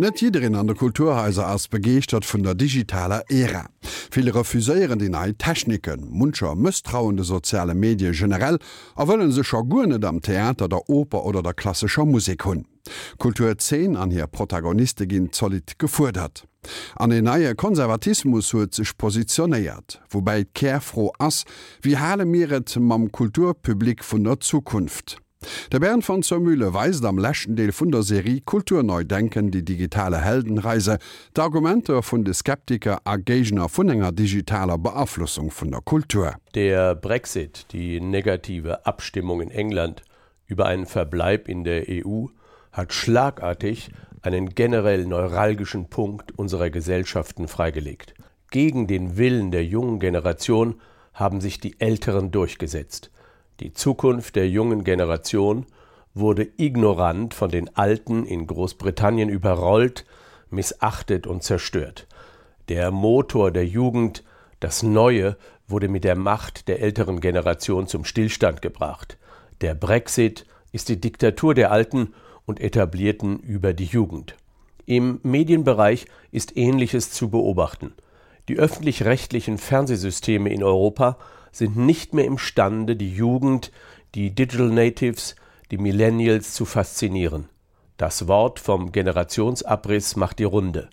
Net jiin an der Kulturhäuser ass begeert vun der digitaler Ära. Viele refuséieren die nei Techniken, Munscher misstrauende soziale Medien generell, a wollen se Schagurnet am Theater der Oper oder der klassischer Musik hunn. Kultur 10 an hier Protagoniste gin solid gefordert. An den naie Konservatismus huet sich positioniert, wobei Kerfro ass wie Halle Meeret mam Kulturpublik vun der Zukunft. Der Bern von zur Mühle weist am lächen Deel vun der Serie Kulturneu denken die digitale Heldenreise, d'Argumente vun de Skeptiker agener vun enger digitaler Beabflussung vun der Kultur. Der Brexit, die negative Abstimmung in England über einen Verbleib in der EU, hat schlagartig einen generell neuralgischen Punkt unserer Gesellschaften freigelegt. Gegen den Willen der jungen Generation haben sich die Älteren durchgesetzt. Die Zukunft der jungen Generation wurde ignorant von den Alten in Großbritannien überrollt, missachtet und zerstört. Der Motor der Jugend, das Neue, wurde mit der Macht der älteren Generation zum Stillstand gebracht. Der Brexit ist die Diktatur der Alten und etablierten über die Jugend. Im Medienbereich ist Ähnliches zu beobachten. Die öffentlich-rechtlichen Fernsehsysteme in Europa sind nicht mehr imstande, die Jugend, die Digital Natives, die Millennials zu faszinieren. Das Wort vom Generationsabriss macht die Runde.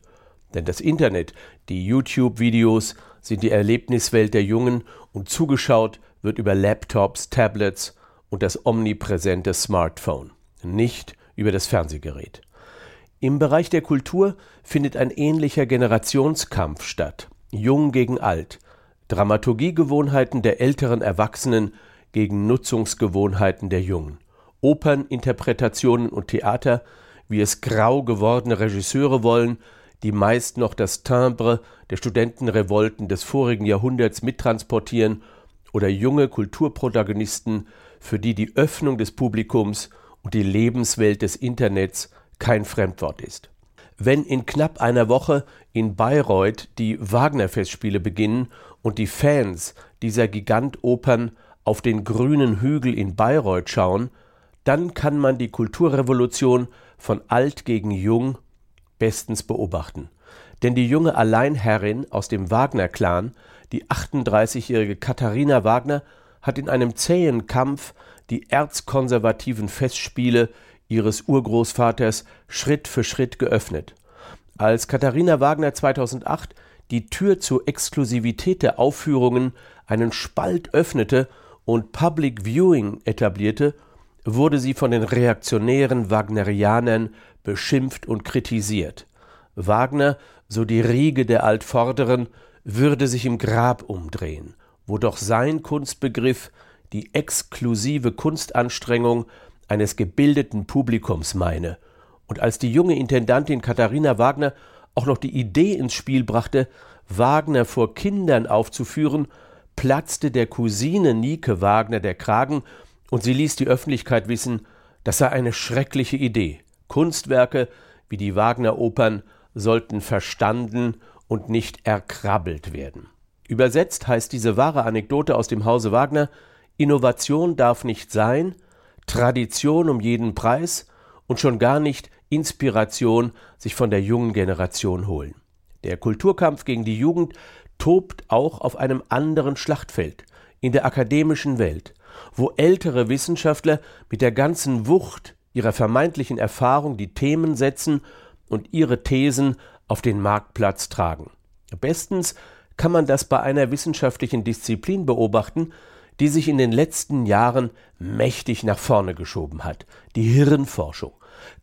Denn das Internet, die YouTube-Videos sind die Erlebniswelt der Jungen und zugeschaut wird über Laptops, Tablets und das omnipräsente Smartphone, nicht über das Fernsehgerät. Im Bereich der Kultur findet ein ähnlicher Generationskampf statt, jung gegen alt, Dramaturgiegewohnheiten der älteren Erwachsenen gegen Nutzungsgewohnheiten der Jungen. Operninterpretationen und Theater, wie es grau gewordene Regisseure wollen, die meist noch das Timbre der Studentenrevolten des vorigen Jahrhunderts mittransportieren, oder junge Kulturprotagonisten, für die die Öffnung des Publikums und die Lebenswelt des Internets kein Fremdwort ist. Wenn in knapp einer Woche in Bayreuth die Wagner-Festspiele beginnen und die Fans dieser Gigantopern auf den grünen Hügel in Bayreuth schauen, dann kann man die Kulturrevolution von alt gegen jung bestens beobachten. Denn die junge Alleinherrin aus dem Wagner-Clan, die 38-jährige Katharina Wagner, hat in einem zähen Kampf die erzkonservativen Festspiele ihres Urgroßvaters Schritt für Schritt geöffnet. Als Katharina Wagner 2008 die Tür zur Exklusivität der Aufführungen einen Spalt öffnete und Public Viewing etablierte, wurde sie von den reaktionären Wagnerianern beschimpft und kritisiert. Wagner, so die Riege der Altvorderen, würde sich im Grab umdrehen, wo doch sein Kunstbegriff die exklusive Kunstanstrengung eines gebildeten Publikums meine. Und als die junge Intendantin Katharina Wagner auch noch die Idee ins Spiel brachte, Wagner vor Kindern aufzuführen, platzte der Cousine Nike Wagner der Kragen und sie ließ die Öffentlichkeit wissen, das sei eine schreckliche Idee. Kunstwerke wie die Wagner Opern sollten verstanden und nicht erkrabbelt werden. Übersetzt heißt diese wahre Anekdote aus dem Hause Wagner Innovation darf nicht sein, Tradition um jeden Preis und schon gar nicht Inspiration sich von der jungen Generation holen. Der Kulturkampf gegen die Jugend tobt auch auf einem anderen Schlachtfeld, in der akademischen Welt, wo ältere Wissenschaftler mit der ganzen Wucht ihrer vermeintlichen Erfahrung die Themen setzen und ihre Thesen auf den Marktplatz tragen. Bestens kann man das bei einer wissenschaftlichen Disziplin beobachten, die sich in den letzten Jahren mächtig nach vorne geschoben hat, die Hirnforschung.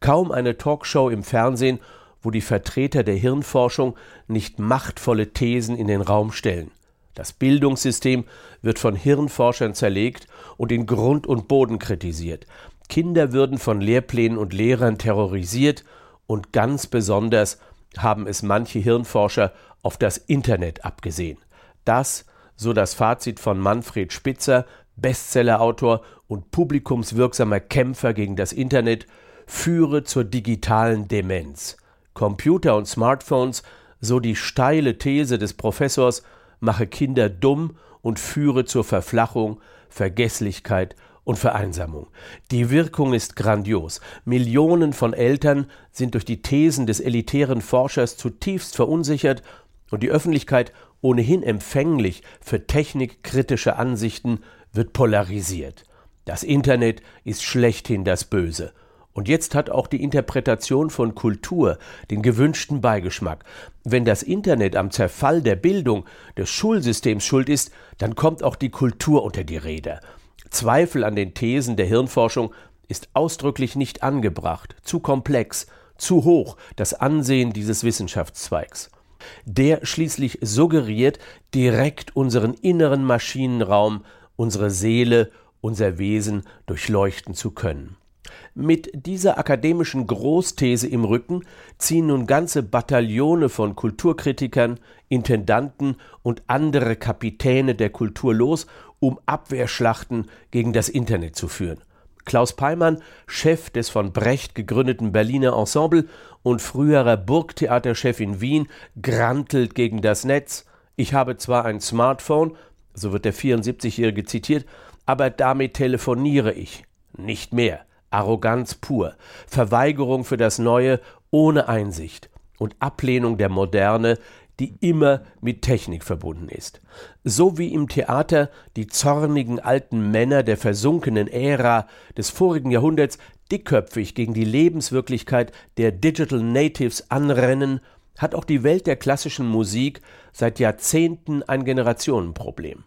Kaum eine Talkshow im Fernsehen, wo die Vertreter der Hirnforschung nicht machtvolle Thesen in den Raum stellen. Das Bildungssystem wird von Hirnforschern zerlegt und in Grund und Boden kritisiert. Kinder würden von Lehrplänen und Lehrern terrorisiert und ganz besonders haben es manche Hirnforscher auf das Internet abgesehen. Das so das Fazit von Manfred Spitzer, Bestsellerautor und publikumswirksamer Kämpfer gegen das Internet, führe zur digitalen Demenz. Computer und Smartphones, so die steile These des Professors, mache Kinder dumm und führe zur Verflachung, Vergesslichkeit und Vereinsamung. Die Wirkung ist grandios. Millionen von Eltern sind durch die Thesen des elitären Forschers zutiefst verunsichert und die Öffentlichkeit, ohnehin empfänglich für technikkritische Ansichten, wird polarisiert. Das Internet ist schlechthin das Böse. Und jetzt hat auch die Interpretation von Kultur den gewünschten Beigeschmack. Wenn das Internet am Zerfall der Bildung des Schulsystems schuld ist, dann kommt auch die Kultur unter die Räder. Zweifel an den Thesen der Hirnforschung ist ausdrücklich nicht angebracht, zu komplex, zu hoch das Ansehen dieses Wissenschaftszweigs. Der schließlich suggeriert, direkt unseren inneren Maschinenraum, unsere Seele, unser Wesen durchleuchten zu können. Mit dieser akademischen Großthese im Rücken ziehen nun ganze Bataillone von Kulturkritikern, Intendanten und andere Kapitäne der Kultur los, um Abwehrschlachten gegen das Internet zu führen. Klaus Peimann, Chef des von Brecht gegründeten Berliner Ensemble und früherer Burgtheaterchef in Wien, grantelt gegen das Netz. Ich habe zwar ein Smartphone, so wird der 74-Jährige zitiert, aber damit telefoniere ich. Nicht mehr. Arroganz pur, Verweigerung für das Neue ohne Einsicht und Ablehnung der Moderne, die immer mit Technik verbunden ist. So wie im Theater die zornigen alten Männer der versunkenen Ära des vorigen Jahrhunderts dickköpfig gegen die Lebenswirklichkeit der Digital Natives anrennen, hat auch die Welt der klassischen Musik seit Jahrzehnten ein Generationenproblem.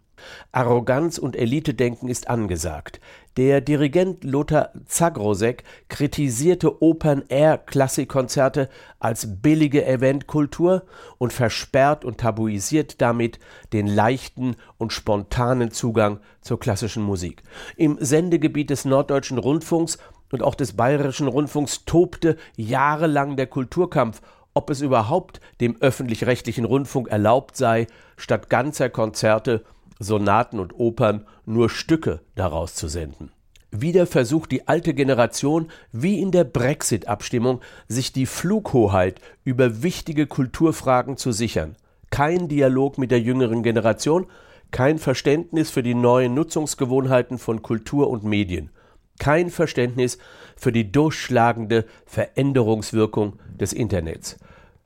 Arroganz und Elitedenken ist angesagt. Der Dirigent Lothar Zagrosek kritisierte Open-Air-Klassikkonzerte als billige Eventkultur und versperrt und tabuisiert damit den leichten und spontanen Zugang zur klassischen Musik. Im Sendegebiet des Norddeutschen Rundfunks und auch des Bayerischen Rundfunks tobte jahrelang der Kulturkampf ob es überhaupt dem öffentlich-rechtlichen Rundfunk erlaubt sei, statt ganzer Konzerte Sonaten und Opern nur Stücke daraus zu senden. Wieder versucht die alte Generation, wie in der Brexit-Abstimmung, sich die Flughoheit über wichtige Kulturfragen zu sichern. Kein Dialog mit der jüngeren Generation, kein Verständnis für die neuen Nutzungsgewohnheiten von Kultur und Medien, kein Verständnis für die durchschlagende Veränderungswirkung des Internets.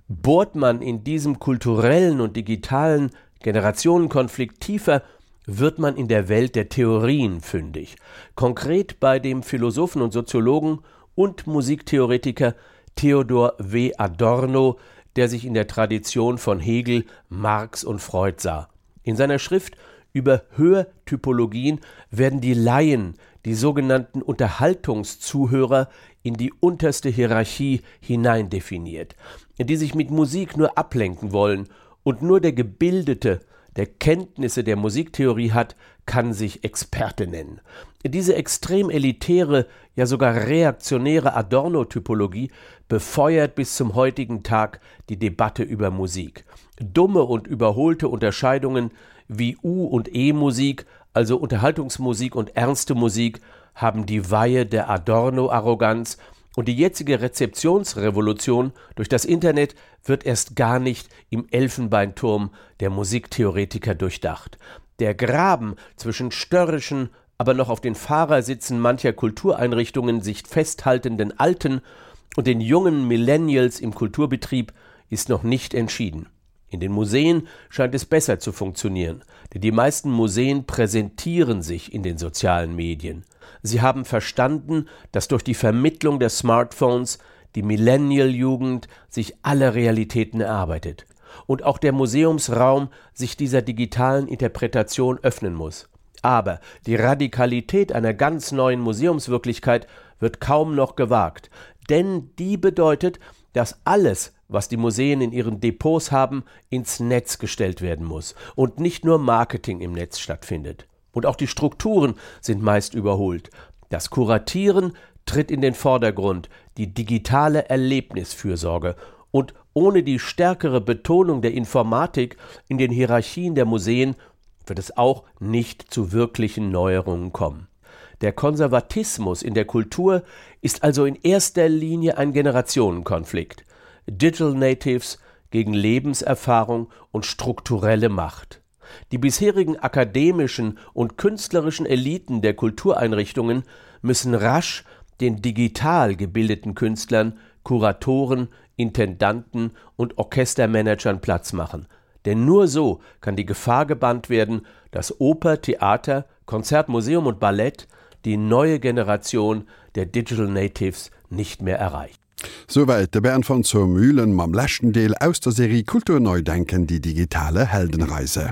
Bohrt man in diesem kulturellen und digitalen Generationenkonflikt tiefer wird man in der Welt der Theorien fündig, konkret bei dem Philosophen und Soziologen und Musiktheoretiker Theodor W. Adorno, der sich in der Tradition von Hegel, Marx und Freud sah. In seiner Schrift über Hörtypologien werden die Laien, die sogenannten Unterhaltungszuhörer, in die unterste Hierarchie hineindefiniert, die sich mit Musik nur ablenken wollen und nur der Gebildete, der Kenntnisse der Musiktheorie hat, kann sich Experte nennen. Diese extrem elitäre, ja sogar reaktionäre Adorno-Typologie befeuert bis zum heutigen Tag die Debatte über Musik. Dumme und überholte Unterscheidungen wie U- und E-Musik, also Unterhaltungsmusik und ernste Musik, haben die Weihe der Adorno-Arroganz und die jetzige Rezeptionsrevolution durch das Internet wird erst gar nicht im Elfenbeinturm der Musiktheoretiker durchdacht. Der Graben zwischen störrischen, aber noch auf den Fahrersitzen mancher Kultureinrichtungen sich festhaltenden Alten und den jungen Millennials im Kulturbetrieb ist noch nicht entschieden. In den Museen scheint es besser zu funktionieren, denn die meisten Museen präsentieren sich in den sozialen Medien. Sie haben verstanden, dass durch die Vermittlung der Smartphones die Millennial-Jugend sich alle Realitäten erarbeitet und auch der Museumsraum sich dieser digitalen Interpretation öffnen muss. Aber die Radikalität einer ganz neuen Museumswirklichkeit wird kaum noch gewagt, denn die bedeutet, dass alles, was die Museen in ihren Depots haben, ins Netz gestellt werden muss und nicht nur Marketing im Netz stattfindet. Und auch die Strukturen sind meist überholt. Das Kuratieren tritt in den Vordergrund, die digitale Erlebnisfürsorge und ohne die stärkere Betonung der Informatik in den Hierarchien der Museen wird es auch nicht zu wirklichen Neuerungen kommen. Der Konservatismus in der Kultur ist also in erster Linie ein Generationenkonflikt. Digital Natives gegen Lebenserfahrung und strukturelle Macht. Die bisherigen akademischen und künstlerischen Eliten der Kultureinrichtungen müssen rasch den digital gebildeten Künstlern, Kuratoren, Intendanten und Orchestermanagern Platz machen. Denn nur so kann die Gefahr gebannt werden, dass Oper, Theater, Konzertmuseum und Ballett die neue Generation der Digital Natives nicht mehr erreicht. Soweit der Bern von zur Mühlen mam Lächten Deel aus der Serie Kulturneudenken die digitale Heldenreise.